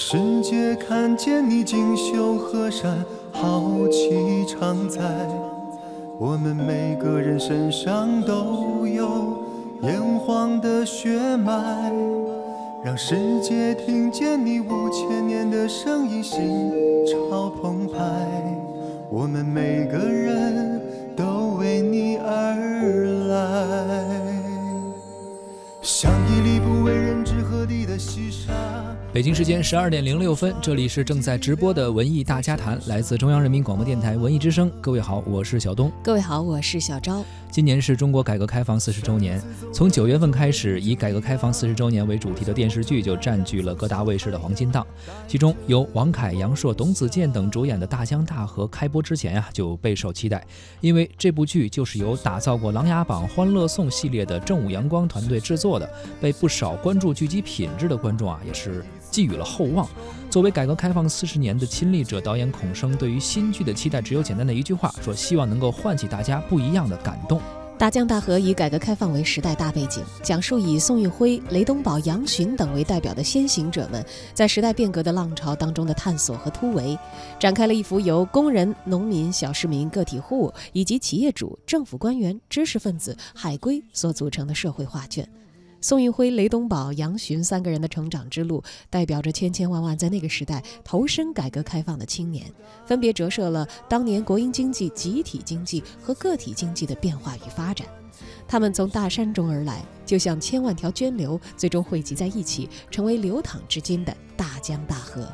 世界看见你锦绣河山，豪气常在。我们每个人身上都有炎黄的血脉，让世界听见你五千年的声音，心潮澎湃。我们每个人都为你而来，像一粒不为人知何地的细沙。北京时间十二点零六分，这里是正在直播的文艺大家谈，来自中央人民广播电台文艺之声。各位好，我是小东。各位好，我是小昭。今年是中国改革开放四十周年，从九月份开始，以改革开放四十周年为主题的电视剧就占据了各大卫视的黄金档。其中由王凯、杨烁、董子健等主演的《大江大河》开播之前啊，就备受期待，因为这部剧就是由打造过《琅琊榜》《欢乐颂》系列的正午阳光团队制作的，被不少关注剧集品质的观众啊，也是。寄予了厚望。作为改革开放四十年的亲历者，导演孔生对于新剧的期待只有简单的一句话：说希望能够唤起大家不一样的感动。大江大河以改革开放为时代大背景，讲述以宋运辉、雷东宝、杨巡等为代表的先行者们在时代变革的浪潮当中的探索和突围，展开了一幅由工人、农民、小市民、个体户以及企业主、政府官员、知识分子、海归所组成的社会画卷。宋运辉、雷东宝、杨巡三个人的成长之路，代表着千千万万在那个时代投身改革开放的青年，分别折射了当年国营经济、集体经济和个体经济的变化与发展。他们从大山中而来，就像千万条涓流，最终汇集在一起，成为流淌至今的大江大河。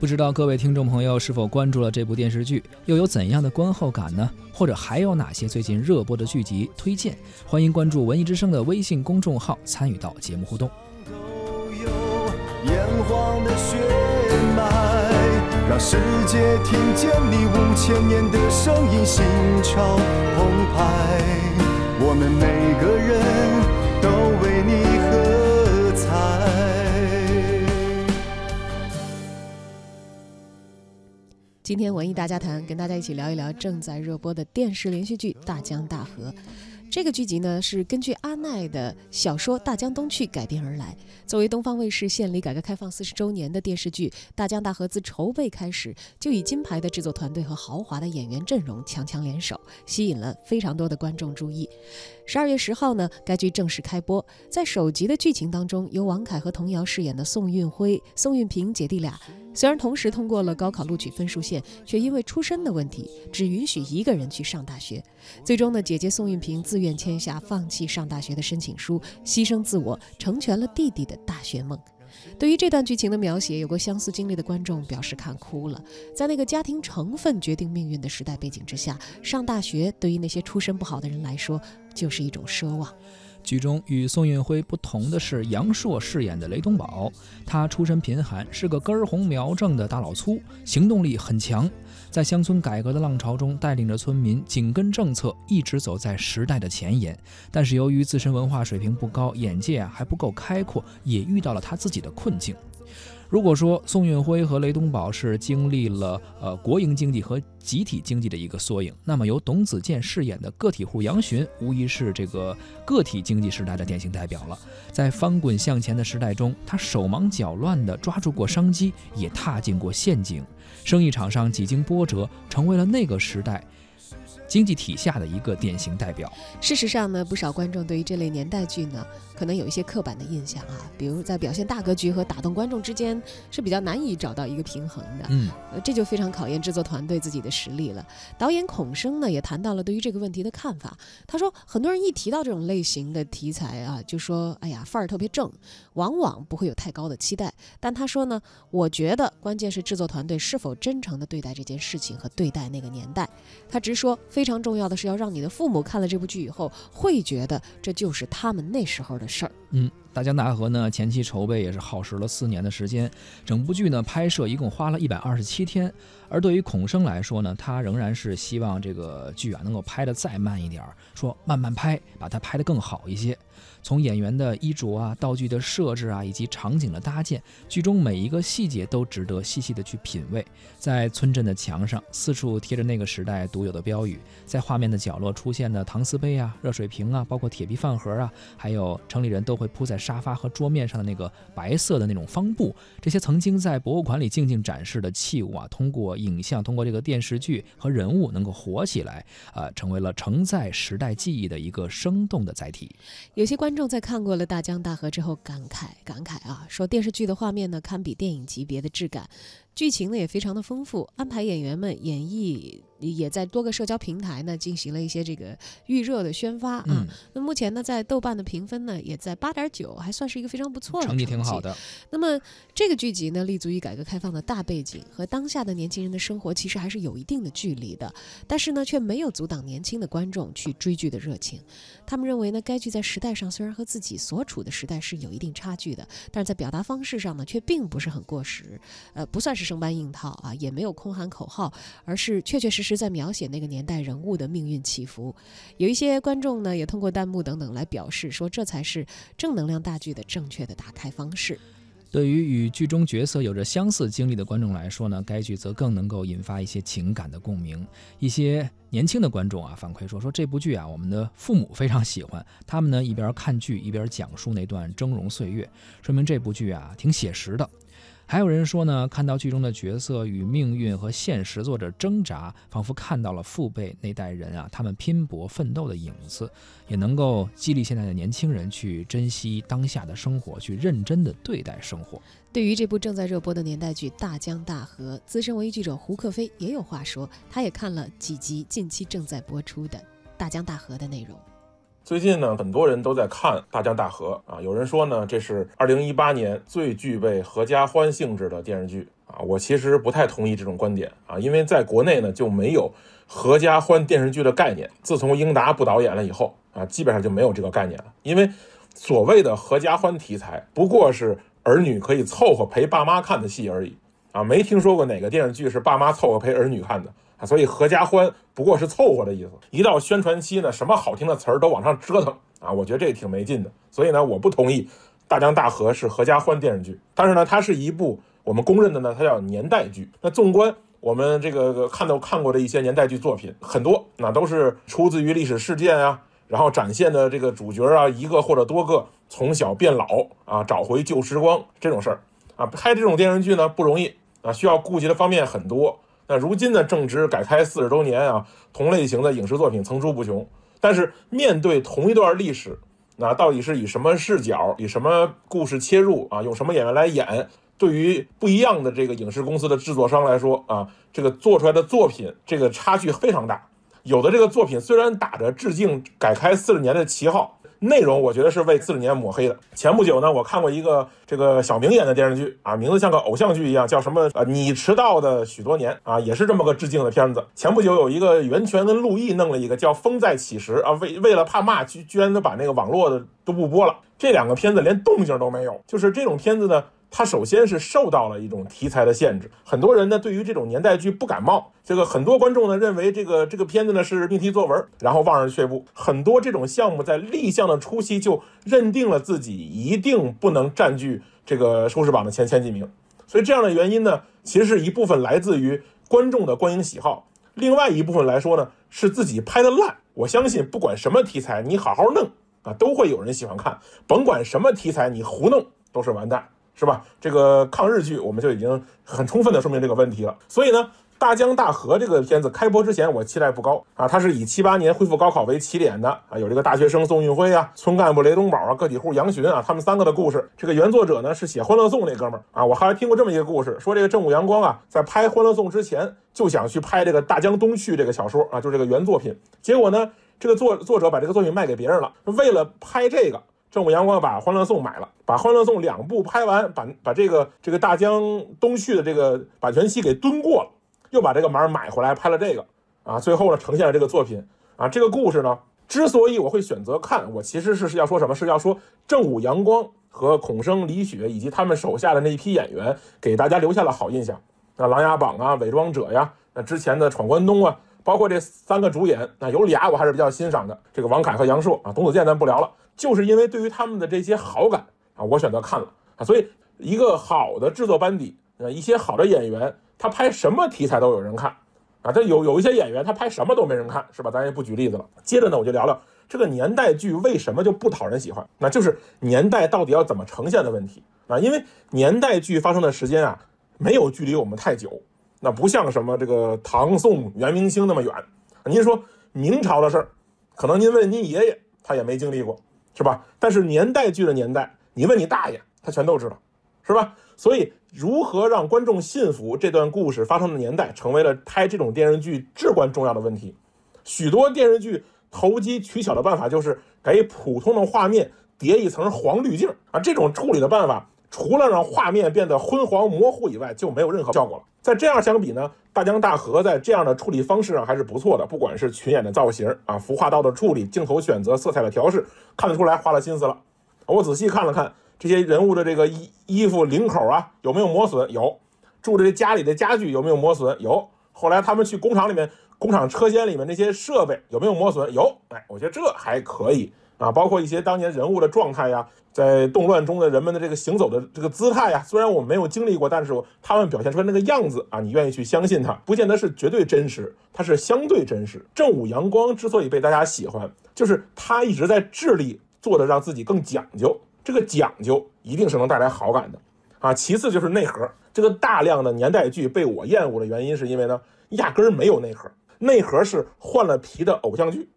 不知道各位听众朋友是否关注了这部电视剧，又有怎样的观后感呢？或者还有哪些最近热播的剧集推荐？欢迎关注文艺之声的微信公众号，参与到节目互动。让世界听见你五千年的声音，心潮澎湃。我们每个人今天文艺大家谈，跟大家一起聊一聊正在热播的电视连续剧《大江大河》。这个剧集呢是根据阿奈的小说《大江东去》改编而来。作为东方卫视献礼改革开放四十周年的电视剧，《大江大河》自筹备开始就以金牌的制作团队和豪华的演员阵容强强联手，吸引了非常多的观众注意。十二月十号呢，该剧正式开播。在首集的剧情当中，由王凯和童瑶饰演的宋运辉、宋运平姐弟俩，虽然同时通过了高考录取分数线，却因为出身的问题，只允许一个人去上大学。最终呢，姐姐宋运平自愿签下放弃上大学的申请书，牺牲自我，成全了弟弟的大学梦。对于这段剧情的描写，有过相似经历的观众表示看哭了。在那个家庭成分决定命运的时代背景之下，上大学对于那些出身不好的人来说，就是一种奢望。剧中与宋运辉不同的是，杨烁饰演的雷东宝，他出身贫寒，是个根红苗正的大老粗，行动力很强。在乡村改革的浪潮中，带领着村民紧跟政策，一直走在时代的前沿。但是由于自身文化水平不高，眼界还不够开阔，也遇到了他自己的困境。如果说宋运辉和雷东宝是经历了呃国营经济和集体经济的一个缩影，那么由董子健饰演的个体户杨巡，无疑是这个个体经济时代的典型代表了。在翻滚向前的时代中，他手忙脚乱地抓住过商机，也踏进过陷阱，生意场上几经波折，成为了那个时代。经济体下的一个典型代表。事实上呢，不少观众对于这类年代剧呢，可能有一些刻板的印象啊，比如在表现大格局和打动观众之间是比较难以找到一个平衡的。嗯，这就非常考验制作团队自己的实力了。导演孔生呢也谈到了对于这个问题的看法。他说，很多人一提到这种类型的题材啊，就说哎呀范儿特别正，往往不会有太高的期待。但他说呢，我觉得关键是制作团队是否真诚的对待这件事情和对待那个年代。他直说。非常重要的是要让你的父母看了这部剧以后，会觉得这就是他们那时候的事儿。嗯，大江大河呢，前期筹备也是耗时了四年的时间，整部剧呢拍摄一共花了一百二十七天。而对于孔生来说呢，他仍然是希望这个剧啊能够拍得再慢一点儿，说慢慢拍，把它拍得更好一些。从演员的衣着啊、道具的设置啊，以及场景的搭建，剧中每一个细节都值得细细的去品味。在村镇的墙上，四处贴着那个时代独有的标语；在画面的角落出现的搪瓷杯啊、热水瓶啊，包括铁皮饭盒啊，还有城里人都会铺在沙发和桌面上的那个白色的那种方布，这些曾经在博物馆里静静展示的器物啊，通过影像，通过这个电视剧和人物能够活起来，呃，成为了承载时代记忆的一个生动的载体。有些观众在看过了《大江大河》之后感慨感慨啊，说电视剧的画面呢堪比电影级别的质感。剧情呢也非常的丰富，安排演员们演绎，也在多个社交平台呢进行了一些这个预热的宣发啊。那目前呢，在豆瓣的评分呢也在八点九，还算是一个非常不错的成绩，挺好的。那么这个剧集呢，立足于改革开放的大背景，和当下的年轻人的生活其实还是有一定的距离的，但是呢，却没有阻挡年轻的观众去追剧的热情。他们认为呢，该剧在时代上虽然和自己所处的时代是有一定差距的，但是在表达方式上呢，却并不是很过时，呃，不算是。生搬硬套啊，也没有空喊口号，而是确确实实在描写那个年代人物的命运起伏。有一些观众呢，也通过弹幕等等来表示说，这才是正能量大剧的正确的打开方式。对于与剧中角色有着相似经历的观众来说呢，该剧则更能够引发一些情感的共鸣。一些年轻的观众啊，反馈说说这部剧啊，我们的父母非常喜欢，他们呢一边看剧一边讲述那段峥嵘岁月，说明这部剧啊挺写实的。还有人说呢，看到剧中的角色与命运和现实做着挣扎，仿佛看到了父辈那代人啊，他们拼搏奋斗的影子，也能够激励现在的年轻人去珍惜当下的生活，去认真的对待生活。对于这部正在热播的年代剧《大江大河》，资深文艺记者胡克飞也有话说，他也看了几集近期正在播出的《大江大河》的内容。最近呢，很多人都在看《大江大河》啊，有人说呢，这是二零一八年最具备合家欢性质的电视剧啊。我其实不太同意这种观点啊，因为在国内呢就没有合家欢电视剧的概念。自从英达不导演了以后啊，基本上就没有这个概念了。因为所谓的合家欢题材，不过是儿女可以凑合陪爸妈看的戏而已啊，没听说过哪个电视剧是爸妈凑合陪儿女看的。啊，所以合家欢不过是凑合的意思。一到宣传期呢，什么好听的词儿都往上折腾啊，我觉得这挺没劲的。所以呢，我不同意《大江大河》是合家欢电视剧。但是呢，它是一部我们公认的呢，它叫年代剧。那纵观我们这个看到看过的一些年代剧作品，很多那都是出自于历史事件啊，然后展现的这个主角啊，一个或者多个从小变老啊，找回旧时光这种事儿啊。拍这种电视剧呢不容易啊，需要顾及的方面很多。那如今呢，正值改开四十周年啊，同类型的影视作品层出不穷。但是面对同一段历史，那到底是以什么视角、以什么故事切入啊？用什么演员来演？对于不一样的这个影视公司的制作商来说啊，这个做出来的作品这个差距非常大。有的这个作品虽然打着致敬改开四十年的旗号。内容我觉得是为四十年抹黑的。前不久呢，我看过一个这个小明演的电视剧啊，名字像个偶像剧一样，叫什么？呃，你迟到的许多年啊，也是这么个致敬的片子。前不久有一个袁泉跟陆毅弄了一个叫《风再起时》啊，为为了怕骂，居居然都把那个网络的都不播了。这两个片子连动静都没有，就是这种片子呢。它首先是受到了一种题材的限制，很多人呢对于这种年代剧不感冒。这个很多观众呢认为这个这个片子呢是命题作文，然后望而却步。很多这种项目在立项的初期就认定了自己一定不能占据这个收视榜的前前几名。所以这样的原因呢，其实是一部分来自于观众的观影喜好，另外一部分来说呢是自己拍的烂。我相信不管什么题材，你好好弄啊，都会有人喜欢看。甭管什么题材，你胡弄都是完蛋。是吧？这个抗日剧我们就已经很充分的说明这个问题了。所以呢，《大江大河》这个片子开播之前，我期待不高啊。它是以七八年恢复高考为起点的啊，有这个大学生宋运辉啊，村干部雷东宝啊，个体户杨巡啊，他们三个的故事。这个原作者呢是写《欢乐颂》那哥们儿啊。我还听过这么一个故事，说这个正午阳光啊，在拍《欢乐颂》之前就想去拍这个《大江东去》这个小说啊，就是这个原作品。结果呢，这个作作者把这个作品卖给别人了，为了拍这个。正午阳光把《欢乐颂》买了，把《欢乐颂》两部拍完，把把这个这个大江东去的这个版权期给蹲过了，又把这个码买回来拍了这个啊，最后呢呈现了这个作品啊。这个故事呢，之所以我会选择看，我其实是是要说什么？是要说正午阳光和孔笙、李雪以及他们手下的那一批演员给大家留下了好印象。那《琅琊榜》啊，《伪装者》呀，那之前的《闯关东》啊，包括这三个主演，那有俩我还是比较欣赏的，这个王凯和杨烁啊，董子健咱不聊了。就是因为对于他们的这些好感啊，我选择看了啊，所以一个好的制作班底啊，一些好的演员，他拍什么题材都有人看啊。他有有一些演员，他拍什么都没人看，是吧？咱也不举例子了。接着呢，我就聊聊这个年代剧为什么就不讨人喜欢？那就是年代到底要怎么呈现的问题啊。因为年代剧发生的时间啊，没有距离我们太久，那不像什么这个唐宋元明清那么远。您说明朝的事儿，可能您问您爷爷，他也没经历过，是吧？但是年代剧的年代，你问你大爷，他全都知道，是吧？所以，如何让观众信服这段故事发生的年代，成为了拍这种电视剧至关重要的问题。许多电视剧投机取巧的办法，就是给普通的画面叠一层黄滤镜啊。这种处理的办法，除了让画面变得昏黄模糊以外，就没有任何效果了。在这样相比呢，大江大河在这样的处理方式上还是不错的。不管是群演的造型啊，服化道的处理，镜头选择，色彩的调试，看得出来花了心思了。我仔细看了看。这些人物的这个衣衣服领口啊有没有磨损？有。住这家里的家具有没有磨损？有。后来他们去工厂里面，工厂车间里面那些设备有没有磨损？有。哎，我觉得这还可以啊。包括一些当年人物的状态呀，在动乱中的人们的这个行走的这个姿态呀，虽然我没有经历过，但是他们表现出来那个样子啊，你愿意去相信他，不见得是绝对真实，它是相对真实。正午阳光之所以被大家喜欢，就是他一直在致力做的让自己更讲究。这个讲究一定是能带来好感的，啊，其次就是内核。这个大量的年代剧被我厌恶的原因，是因为呢，压根儿没有内核，内核是换了皮的偶像剧，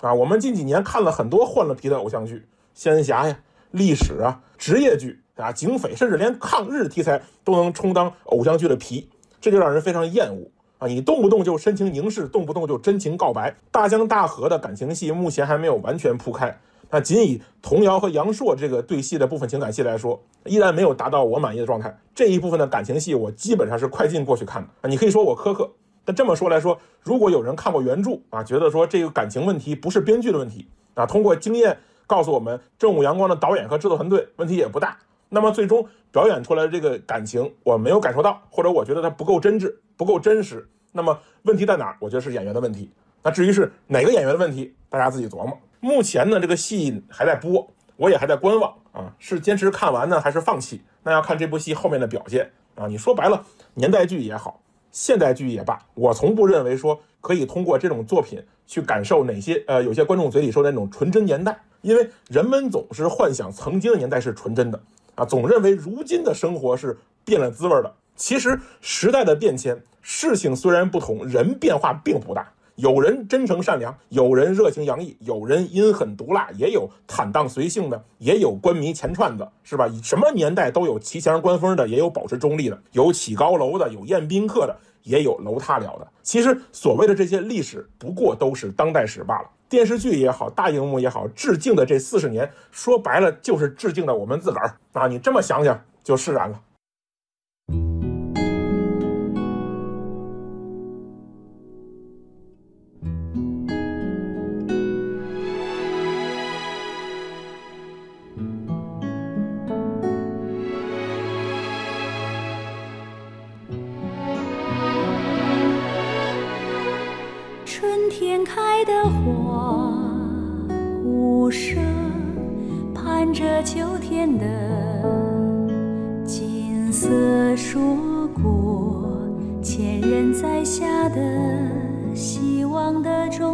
啊，我们近几年看了很多换了皮的偶像剧，仙侠呀、历史啊、职业剧啊、警匪，甚至连抗日题材都能充当偶像剧的皮，这就让人非常厌恶啊！你动不动就深情凝视，动不动就真情告白，大江大河的感情戏目前还没有完全铺开。那仅以童瑶和杨烁这个对戏的部分情感戏来说，依然没有达到我满意的状态。这一部分的感情戏，我基本上是快进过去看的啊。你可以说我苛刻，但这么说来说，如果有人看过原著啊，觉得说这个感情问题不是编剧的问题啊，通过经验告诉我们，正午阳光的导演和制作团队问题也不大。那么最终表演出来的这个感情，我没有感受到，或者我觉得它不够真挚、不够真实。那么问题在哪儿？我觉得是演员的问题。那至于是哪个演员的问题，大家自己琢磨。目前呢，这个戏还在播，我也还在观望啊，是坚持看完呢，还是放弃？那要看这部戏后面的表现啊。你说白了，年代剧也好，现代剧也罢，我从不认为说可以通过这种作品去感受哪些呃，有些观众嘴里说的那种纯真年代，因为人们总是幻想曾经的年代是纯真的啊，总认为如今的生活是变了滋味的。其实时代的变迁，事情虽然不同，人变化并不大。有人真诚善良，有人热情洋溢，有人阴狠毒辣，也有坦荡随性的，也有官迷钱串的，是吧？什么年代都有骑墙观风的，也有保持中立的，有起高楼的，有宴宾客的，也有楼塌了的。其实所谓的这些历史，不过都是当代史罢了。电视剧也好，大荧幕也好，致敬的这四十年，说白了就是致敬的我们自个儿啊！你这么想想，就释然了。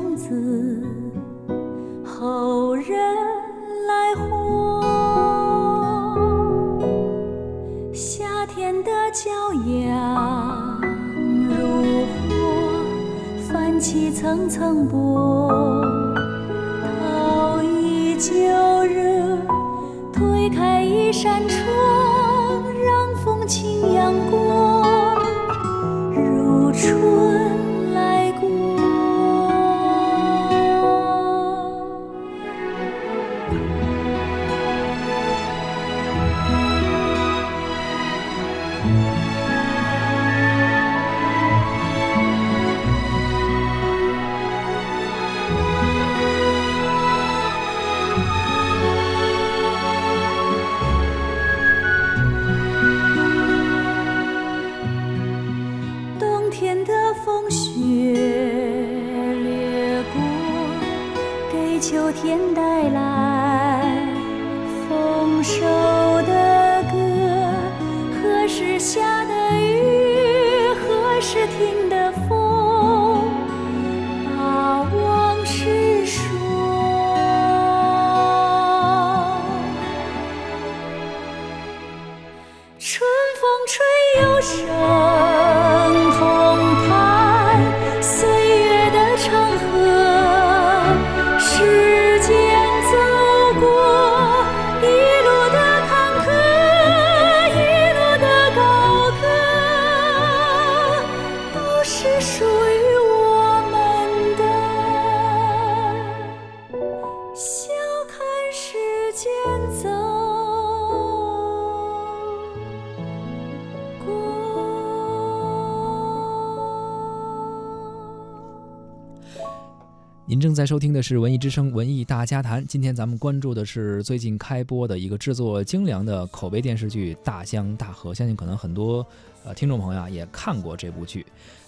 种子，后人来获。夏天的骄阳如火，泛。起层层波，桃依旧热，推开一扇窗，让风轻扬过，如春。春风吹又生。正在收听的是《文艺之声·文艺大家谈》，今天咱们关注的是最近开播的一个制作精良的口碑电视剧《大江大河》，相信可能很多呃听众朋友啊也看过这部剧。《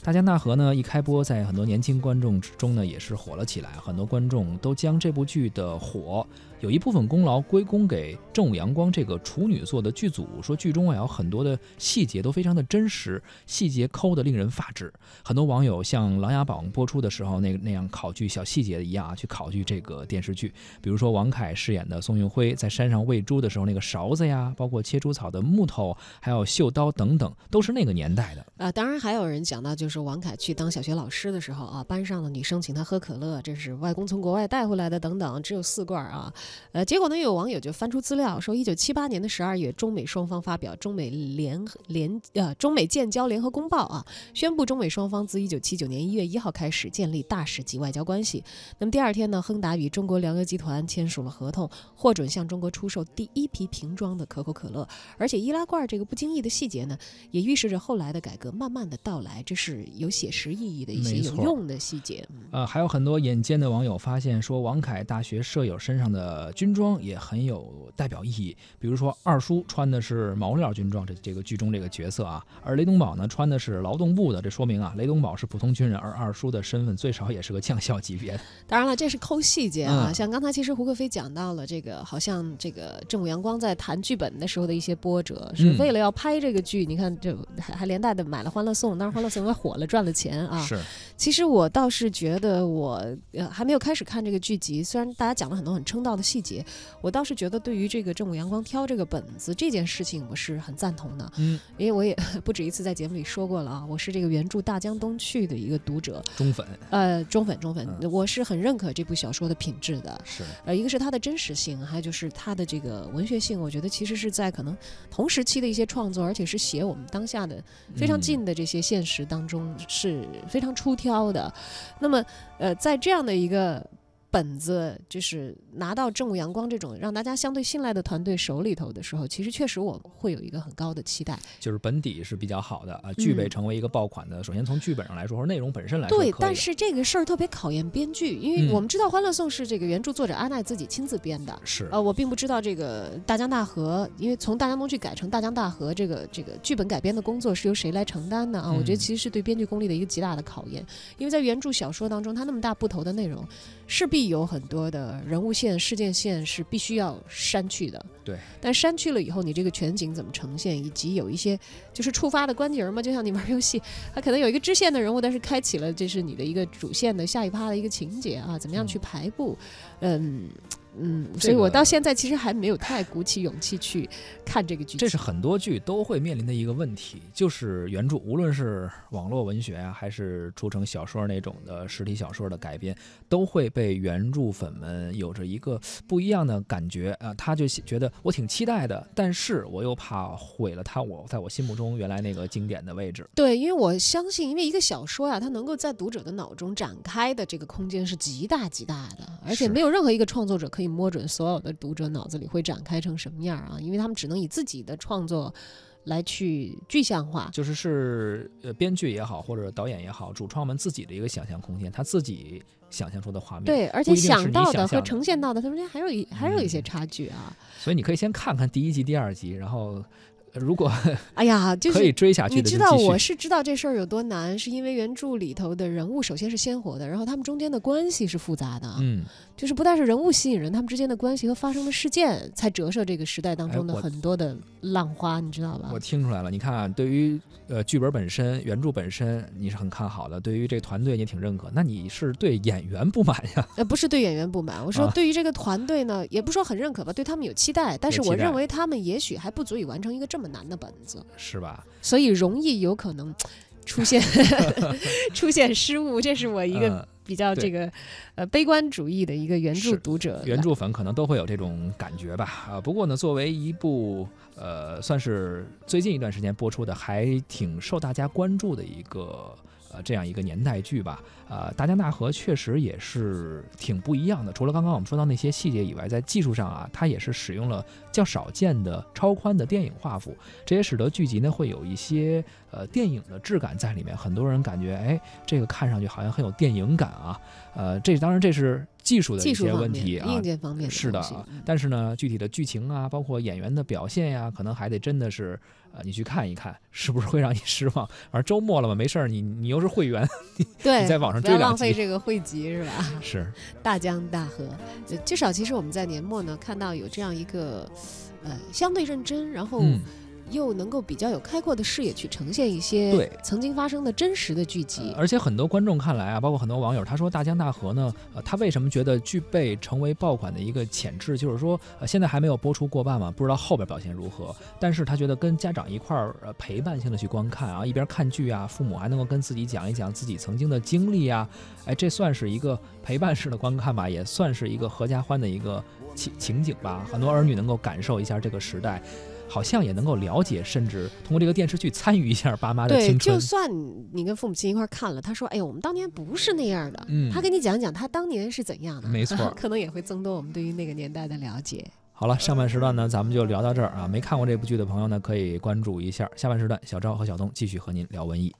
大江大河》呢一开播，在很多年轻观众之中呢也是火了起来，很多观众都将这部剧的火有一部分功劳归功给正午阳光这个处女座的剧组，说剧中啊有很多的细节都非常的真实，细节抠得令人发指。很多网友像《琅琊榜》播出的时候那那样考据小细节的一样啊，去考据这个电视剧。比如说王凯饰演的宋运辉在山上喂猪的时候，那个勺子呀，包括切猪草的木头，还有绣刀等等，都是那个年代的。啊，当然还有人讲到，就是王凯去当小学老师的时候啊，班上的女生请他喝可乐，这是外公从国外带回来的，等等，只有四罐啊。呃，结果呢，有网友就翻出资料说，一九七八年的十二月，中美双方发表中美联联呃中美建交联合公报啊，宣布中美双方自一九七九年一月一号开始建立大使级外交关系。那么第二天呢，亨达与中国粮油集团签署了合同，获准向中国出售第一批瓶装的可口可乐。而且易拉罐这个不经意的细节呢，也预示着后来的改革慢慢的到来，这是有写实意义的一些有用的细节。呃，还有很多眼尖的网友发现说，王凯大学舍友身上的军装也很有代表意义。比如说二叔穿的是毛料军装，这这个剧中这个角色啊，而雷东宝呢穿的是劳动部的，这说明啊，雷东宝是普通军人，而二叔的身份最少也是个将校级别。当然了，这是抠细节啊，嗯像刚才其实胡克飞讲到了这个，好像这个正午阳光在谈剧本的时候的一些波折，是嗯为了要拍这个剧，你看这还还连带的买了《欢乐颂》，当然《欢乐颂》火了赚了钱啊。是，其实我倒是觉得我呃还没有开始看这个剧集，虽然大家讲了很多很称道的细节，我倒是觉得对于这个正午阳光挑这个本子这件事情，我是很赞同的，嗯，因为我也 不止一次在节目里说过了啊，我是这个原著《大江东去》的一个读者，忠粉。呃，忠粉忠粉，嗯。我是很认可这部小说的品质的。是，呃，一个是它的真实性，还有就是它的这个文学性，我觉得其实是在可能同时期的一些创作，而且是写我们当下的非常嗯。近的这些现实当中是非常出挑的。那么，呃，在这样的一个本子就是拿到正午阳光这种让大家相对信赖的团队手里头的时候，其实确实我会有一个很高的期待。就是本底是比较好的啊，具备嗯成为一个爆款的。首先从剧本上来说，或者内容本身来说，对，但是这个事儿特别考验编剧，因为嗯我们知道《欢乐颂》是这个原著作者阿奈自己亲自编的。是呃，我并不知道这个大江大河，因为从大江东去改成大江大河，这个这个剧本改编的工作是由谁来承担的啊？我觉得嗯其实是对编剧功力的一个极大的考验，因为在原著小说当中，它那么大部头的内容，势必有很多的人物线、事件线是必须要删去的。对，但删去了以后，你这个全景怎么呈现，以及有一些就是触发的关节儿嘛，就像你玩游戏，它可能有一个支线的人物，但是开启了这是你的一个主线的下一趴的一个情节啊，怎么样去排布？嗯嗯，所以我到现在其实还没有太鼓起勇气去看这个剧。这是很多剧都会面临的一个问题，就是原著，无论是网络文学啊，还是出成小说那种的实体小说的改编，都会被原著粉们有着一个不一样的感觉啊、他就觉得我挺期待的，但是我又怕毁了他我在我心目中原来那个经典的位置。对，因为我相信，因为一个小说啊、它能够在读者的脑中展开的这个空间是极大极大的，而且没有任何一个创作者可以摸准所有的读者脑子里会展开成什么样啊，因为他们只能以自己的创作来去具象化。就是是呃编剧也好，或者导演也好，主创们自己的一个想象空间，他自己想象出的画面。对，而且想到的和呈现到的，它中间还有一还有一些嗯差距啊。所以你可以先看看第一集、第二集，然后呃如果 哎呀，就是可以追下去你知道我是知道这事儿有多难，是因为原著里头的人物首先是鲜活的，然后他们中间的关系是复杂的，嗯。就是不但是人物吸引人，他们之间的关系和发生的事件才折射这个时代当中的很多的浪花，你知道吧我？听出来了，你看啊，对于呃剧本本身、原著本身，你是很看好的；对于这个团队，你也挺认可。那你是对演员不满呀？呃，不是对演员不满，我说啊对于这个团队呢，也不说很认可吧，对他们有期待，但是我认为他们也许还不足以完成一个这么难的本子，是吧？所以容易有可能出现 出现失误，这是我一个呃比较这个呃悲观主义的一个原著读者原著粉可能都会有这种感觉吧。啊，不过呢，作为一部呃，算是最近一段时间播出的，还挺受大家关注的一个呃这样一个年代剧吧。呃，大江大河确实也是挺不一样的。除了刚刚我们说到那些细节以外，在技术上啊，它也是使用了较少见的超宽的电影画幅，这也使得剧集呢会有一些呃电影的质感在里面。很多人感觉，哎，这个看上去好像很有电影感啊。呃，这当然这是技术的一些问题啊，硬件方面是的啊。但是呢，具体的剧情啊，包括演员的表现呀，可能还得真的是呃你去看一看，是不是会让你 失望？反正周末了嘛，没事儿，你你又是会员，对，你在网上不要浪费这个汇集是吧？是大江大河，至少其实我们在年末呢看到有这样一个呃相对认真，然后。又能够比较有开阔的视野去呈现一些对曾经发生的真实的剧集，而且很多观众看来啊，包括很多网友，他说《大江大河》呢，呃，他为什么觉得具备成为爆款的一个潜质？就是说，呃，现在还没有播出过半嘛，不知道后边表现如何。但是他觉得跟家长一块儿呃陪伴性的去观看啊，一边看剧啊，父母还能够跟自己讲一讲自己曾经的经历啊，哎，这算是一个陪伴式的观看吧，也算是一个合家欢的一个情情景吧。很多儿女能够感受一下这个时代。好像也能够了解，甚至通过这个电视剧参与一下爸妈的青春。对，就算你跟父母亲一块看了，他说：“哎呦，我们当年不是那样的。”嗯，他跟你讲讲他当年是怎样的。没错，可能也会增多我们对于那个年代的了解。好了，上半时段呢，咱们就聊到这儿啊。没看过这部剧的朋友呢，可以关注一下。下半时段，小昭和小东继续和您聊文艺。